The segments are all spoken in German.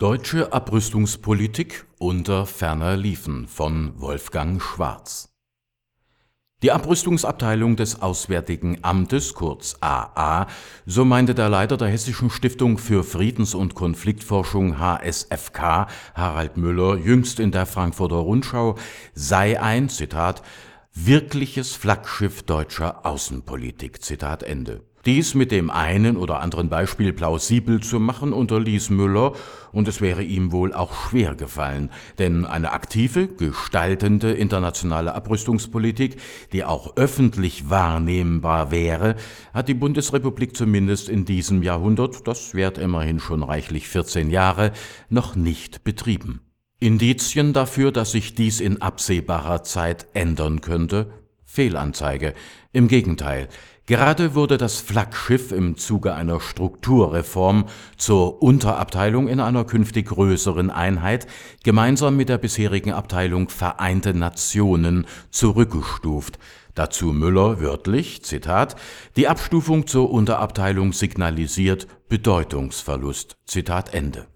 Deutsche Abrüstungspolitik unter ferner Liefen von Wolfgang Schwarz Die Abrüstungsabteilung des Auswärtigen Amtes kurz AA, so meinte der Leiter der Hessischen Stiftung für Friedens- und Konfliktforschung HSFK, Harald Müller, jüngst in der Frankfurter Rundschau, sei ein, Zitat, wirkliches Flaggschiff deutscher Außenpolitik. Zitat Ende. Dies mit dem einen oder anderen Beispiel plausibel zu machen, unterließ Müller, und es wäre ihm wohl auch schwer gefallen, denn eine aktive, gestaltende internationale Abrüstungspolitik, die auch öffentlich wahrnehmbar wäre, hat die Bundesrepublik zumindest in diesem Jahrhundert, das währt immerhin schon reichlich 14 Jahre, noch nicht betrieben. Indizien dafür, dass sich dies in absehbarer Zeit ändern könnte? Fehlanzeige. Im Gegenteil, Gerade wurde das Flaggschiff im Zuge einer Strukturreform zur Unterabteilung in einer künftig größeren Einheit gemeinsam mit der bisherigen Abteilung Vereinte Nationen zurückgestuft. Dazu Müller wörtlich, Zitat, die Abstufung zur Unterabteilung signalisiert Bedeutungsverlust. Zitat Ende.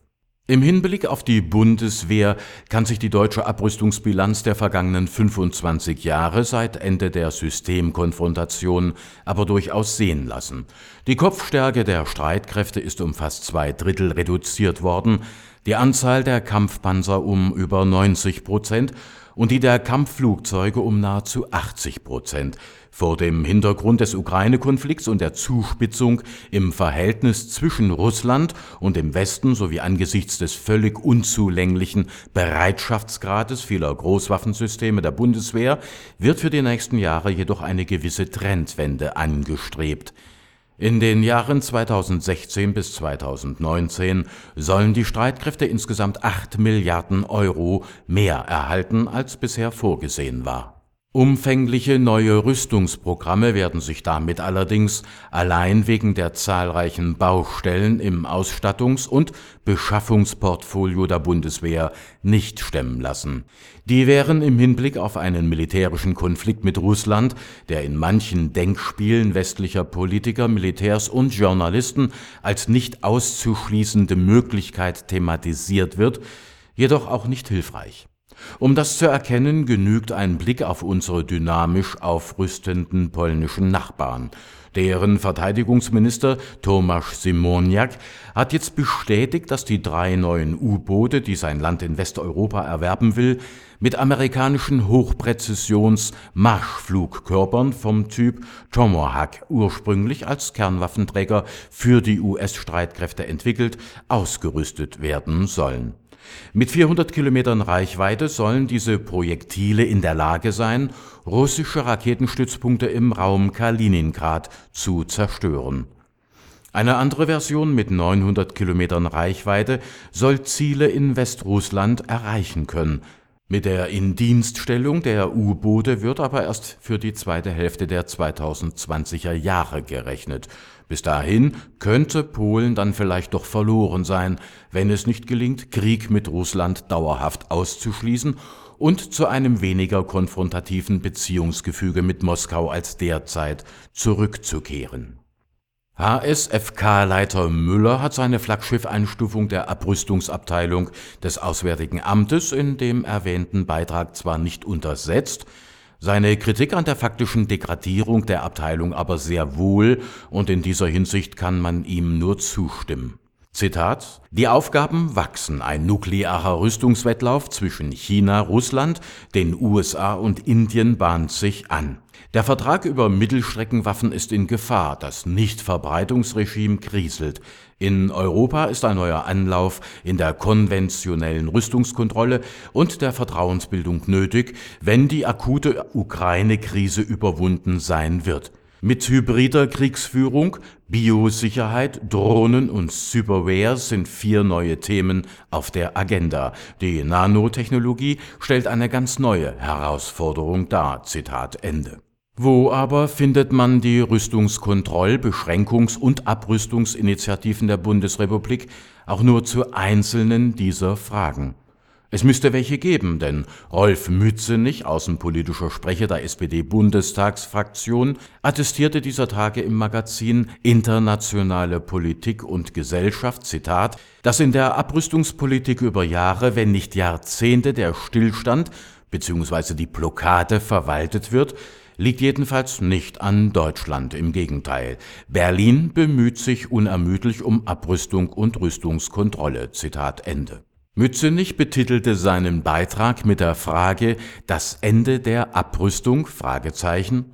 Im Hinblick auf die Bundeswehr kann sich die deutsche Abrüstungsbilanz der vergangenen 25 Jahre seit Ende der Systemkonfrontation aber durchaus sehen lassen. Die Kopfstärke der Streitkräfte ist um fast zwei Drittel reduziert worden, die Anzahl der Kampfpanzer um über 90 Prozent und die der Kampfflugzeuge um nahezu 80 Prozent. Vor dem Hintergrund des Ukraine-Konflikts und der Zuspitzung im Verhältnis zwischen Russland und dem Westen sowie angesichts des völlig unzulänglichen Bereitschaftsgrades vieler Großwaffensysteme der Bundeswehr wird für die nächsten Jahre jedoch eine gewisse Trendwende angestrebt. In den Jahren 2016 bis 2019 sollen die Streitkräfte insgesamt 8 Milliarden Euro mehr erhalten, als bisher vorgesehen war Umfängliche neue Rüstungsprogramme werden sich damit allerdings allein wegen der zahlreichen Baustellen im Ausstattungs- und Beschaffungsportfolio der Bundeswehr nicht stemmen lassen. Die wären im Hinblick auf einen militärischen Konflikt mit Russland, der in manchen Denkspielen westlicher Politiker, Militärs und Journalisten als nicht auszuschließende Möglichkeit thematisiert wird, jedoch auch nicht hilfreich um das zu erkennen, genügt ein Blick auf unsere dynamisch aufrüstenden polnischen Nachbarn. Deren Verteidigungsminister Tomasz Simoniak hat jetzt bestätigt, dass die drei neuen U-Boote, die sein Land in Westeuropa erwerben will, mit amerikanischen Hochpräzisions-Marschflugkörpern vom Typ Tomahawk ursprünglich als Kernwaffenträger für die US-Streitkräfte entwickelt, ausgerüstet werden sollen mit 400 Kilometern Reichweite sollen diese Projektile in der Lage sein, russische Raketenstützpunkte im Raum Kaliningrad zu zerstören. Eine andere Version mit 900 Kilometern Reichweite soll Ziele in Westrussland erreichen können mit der Indienststellung der U-Boote wird aber erst für die zweite Hälfte der 2020er Jahre gerechnet. Bis dahin könnte Polen dann vielleicht doch verloren sein, wenn es nicht gelingt, Krieg mit Russland dauerhaft auszuschließen und zu einem weniger konfrontativen Beziehungsgefüge mit Moskau als derzeit zurückzukehren. HSFK-Leiter Müller hat seine Flaggschiff-Einstufung der Abrüstungsabteilung des Auswärtigen Amtes in dem erwähnten Beitrag zwar nicht untersetzt, seine Kritik an der faktischen Degradierung der Abteilung aber sehr wohl, und in dieser Hinsicht kann man ihm nur zustimmen. Zitat Die Aufgaben wachsen. Ein nuklearer Rüstungswettlauf zwischen China, Russland, den USA und Indien bahnt sich an. Der Vertrag über Mittelstreckenwaffen ist in Gefahr, das Nichtverbreitungsregime kriselt. In Europa ist ein neuer Anlauf in der konventionellen Rüstungskontrolle und der Vertrauensbildung nötig, wenn die akute Ukraine-Krise überwunden sein wird. Mit hybrider Kriegsführung, Biosicherheit, Drohnen und Cyberware sind vier neue Themen auf der Agenda. Die Nanotechnologie stellt eine ganz neue Herausforderung dar. Zitat Ende. Wo aber findet man die Rüstungskontroll-, Beschränkungs- und Abrüstungsinitiativen der Bundesrepublik auch nur zu einzelnen dieser Fragen? Es müsste welche geben, denn Rolf Mützenich, außenpolitischer Sprecher der SPD-Bundestagsfraktion, attestierte dieser Tage im Magazin Internationale Politik und Gesellschaft, Zitat, dass in der Abrüstungspolitik über Jahre, wenn nicht Jahrzehnte der Stillstand bzw. die Blockade verwaltet wird, liegt jedenfalls nicht an Deutschland, im Gegenteil. Berlin bemüht sich unermüdlich um Abrüstung und Rüstungskontrolle. Zitat Ende. Mützenich betitelte seinen Beitrag mit der Frage Das Ende der Abrüstung?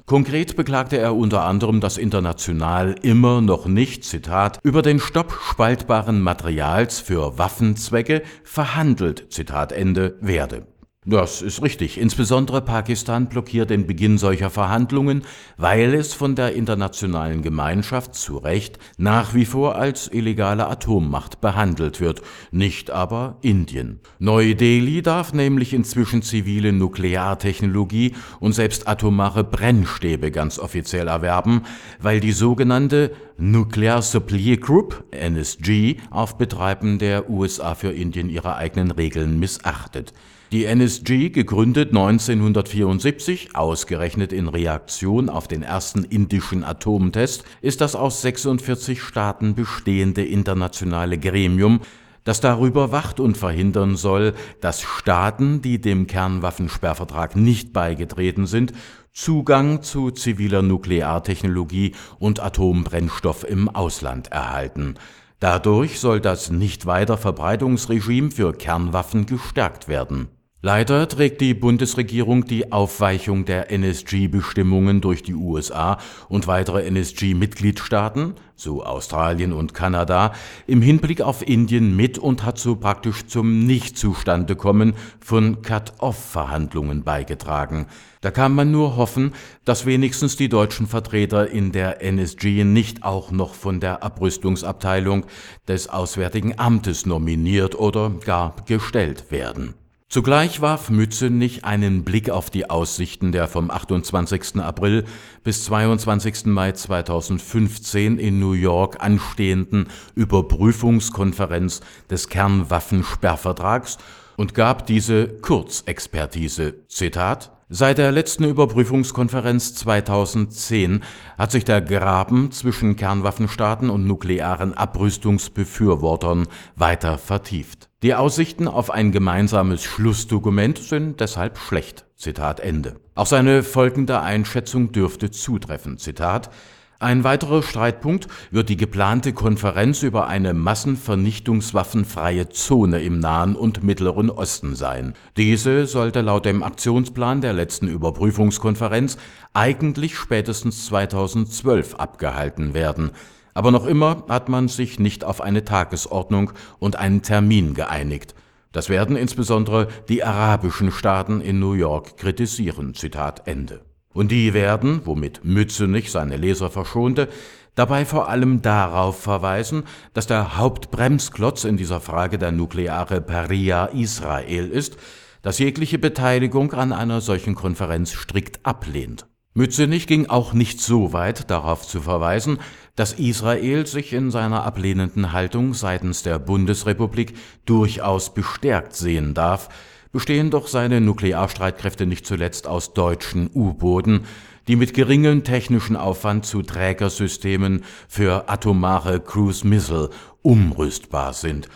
Konkret beklagte er unter anderem, dass international immer noch nicht, Zitat, über den Stopp spaltbaren Materials für Waffenzwecke verhandelt, Zitat Ende, werde. Das ist richtig. Insbesondere Pakistan blockiert den Beginn solcher Verhandlungen, weil es von der internationalen Gemeinschaft zu Recht nach wie vor als illegale Atommacht behandelt wird, nicht aber Indien. Neu-Delhi darf nämlich inzwischen zivile Nukleartechnologie und selbst atomare Brennstäbe ganz offiziell erwerben, weil die sogenannte Nuclear Supply Group NSG auf Betreiben der USA für Indien ihre eigenen Regeln missachtet. Die NSG, gegründet 1974, ausgerechnet in Reaktion auf den ersten indischen Atomtest, ist das aus 46 Staaten bestehende internationale Gremium, das darüber wacht und verhindern soll, dass Staaten, die dem Kernwaffensperrvertrag nicht beigetreten sind, Zugang zu ziviler Nukleartechnologie und Atombrennstoff im Ausland erhalten. Dadurch soll das Nichtweiterverbreitungsregime für Kernwaffen gestärkt werden Leider trägt die Bundesregierung die Aufweichung der NSG-Bestimmungen durch die USA und weitere NSG-Mitgliedstaaten, so Australien und Kanada, im Hinblick auf Indien mit und hat so praktisch zum Nichtzustandekommen von Cut-off-Verhandlungen beigetragen. Da kann man nur hoffen, dass wenigstens die deutschen Vertreter in der NSG nicht auch noch von der Abrüstungsabteilung des Auswärtigen Amtes nominiert oder gar gestellt werden. Zugleich warf Mützenich einen Blick auf die Aussichten der vom 28. April bis 22. Mai 2015 in New York anstehenden Überprüfungskonferenz des Kernwaffensperrvertrags und gab diese Kurzexpertise. Zitat Seit der letzten Überprüfungskonferenz 2010 hat sich der Graben zwischen Kernwaffenstaaten und nuklearen Abrüstungsbefürwortern weiter vertieft. Die Aussichten auf ein gemeinsames Schlussdokument sind deshalb schlecht. Zitat Ende. Auch seine folgende Einschätzung dürfte zutreffen. Zitat ein weiterer Streitpunkt wird die geplante Konferenz über eine massenvernichtungswaffenfreie Zone im Nahen und Mittleren Osten sein. Diese sollte laut dem Aktionsplan der letzten Überprüfungskonferenz eigentlich spätestens 2012 abgehalten werden. Aber noch immer hat man sich nicht auf eine Tagesordnung und einen Termin geeinigt. Das werden insbesondere die arabischen Staaten in New York kritisieren. Zitat Ende. Und die werden, womit Mützenich seine Leser verschonte, dabei vor allem darauf verweisen, dass der Hauptbremsklotz in dieser Frage der nukleare Paria Israel ist, das jegliche Beteiligung an einer solchen Konferenz strikt ablehnt. Mützenich ging auch nicht so weit, darauf zu verweisen, dass Israel sich in seiner ablehnenden Haltung seitens der Bundesrepublik durchaus bestärkt sehen darf, bestehen doch seine Nuklearstreitkräfte nicht zuletzt aus deutschen U-Booten, die mit geringem technischen Aufwand zu Trägersystemen für atomare Cruise Missile umrüstbar sind.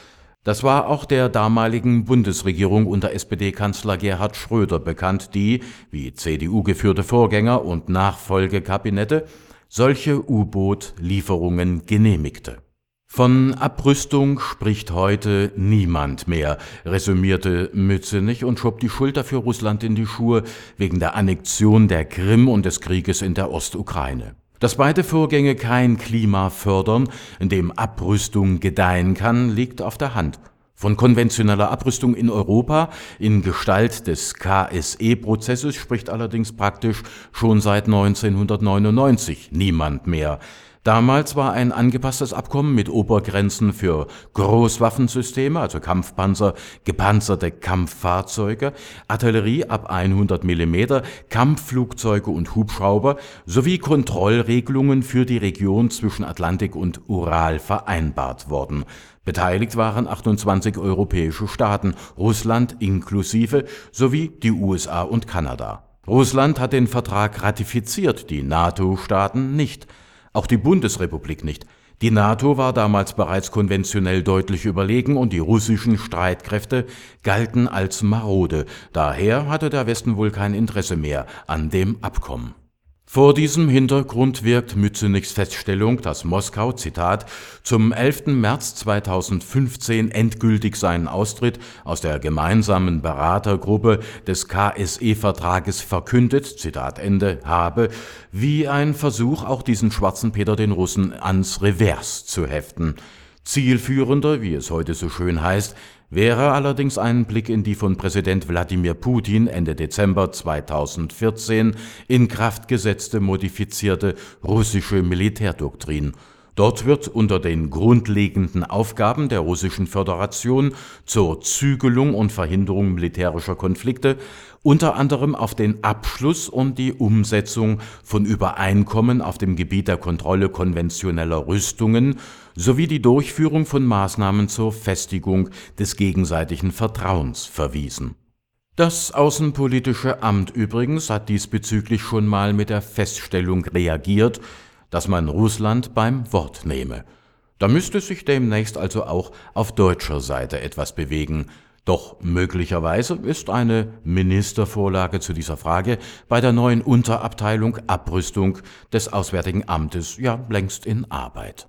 Das war auch der damaligen Bundesregierung unter SPD-Kanzler Gerhard Schröder bekannt, die, wie CDU-geführte Vorgänger und Nachfolgekabinette, solche U-Boot-Lieferungen genehmigte von Abrüstung spricht heute niemand mehr, resümierte Mützenich und schob die Schulter für Russland in die Schuhe wegen der Annexion der Krim und des Krieges in der Ostukraine. Dass beide Vorgänge kein Klima fördern, in dem Abrüstung gedeihen kann, liegt auf der Hand. Von konventioneller Abrüstung in Europa in Gestalt des KSE-Prozesses spricht allerdings praktisch schon seit 1999 niemand mehr. Damals war ein angepasstes Abkommen mit Obergrenzen für Großwaffensysteme, also Kampfpanzer, gepanzerte Kampffahrzeuge, Artillerie ab 100 mm, Kampfflugzeuge und Hubschrauber sowie Kontrollregelungen für die Region zwischen Atlantik und Ural vereinbart worden. Beteiligt waren 28 europäische Staaten, Russland inklusive, sowie die USA und Kanada. Russland hat den Vertrag ratifiziert, die NATO-Staaten nicht, auch die Bundesrepublik nicht. Die NATO war damals bereits konventionell deutlich überlegen und die russischen Streitkräfte galten als marode. Daher hatte der Westen wohl kein Interesse mehr an dem Abkommen. Vor diesem Hintergrund wirkt Mützenichs Feststellung, dass Moskau, Zitat, zum 11. März 2015 endgültig seinen Austritt aus der gemeinsamen Beratergruppe des KSE-Vertrages verkündet, Zitat Ende, habe, wie ein Versuch, auch diesen schwarzen Peter den Russen ans Revers zu heften. Zielführender, wie es heute so schön heißt, wäre allerdings ein Blick in die von Präsident Wladimir Putin Ende Dezember 2014 in Kraft gesetzte modifizierte russische Militärdoktrin. Dort wird unter den grundlegenden Aufgaben der Russischen Föderation zur Zügelung und Verhinderung militärischer Konflikte unter anderem auf den Abschluss und die Umsetzung von Übereinkommen auf dem Gebiet der Kontrolle konventioneller Rüstungen sowie die Durchführung von Maßnahmen zur Festigung des gegenseitigen Vertrauens verwiesen. Das Außenpolitische Amt übrigens hat diesbezüglich schon mal mit der Feststellung reagiert, dass man Russland beim Wort nehme. Da müsste sich demnächst also auch auf deutscher Seite etwas bewegen, doch möglicherweise ist eine Ministervorlage zu dieser Frage bei der neuen Unterabteilung Abrüstung des Auswärtigen Amtes ja längst in Arbeit.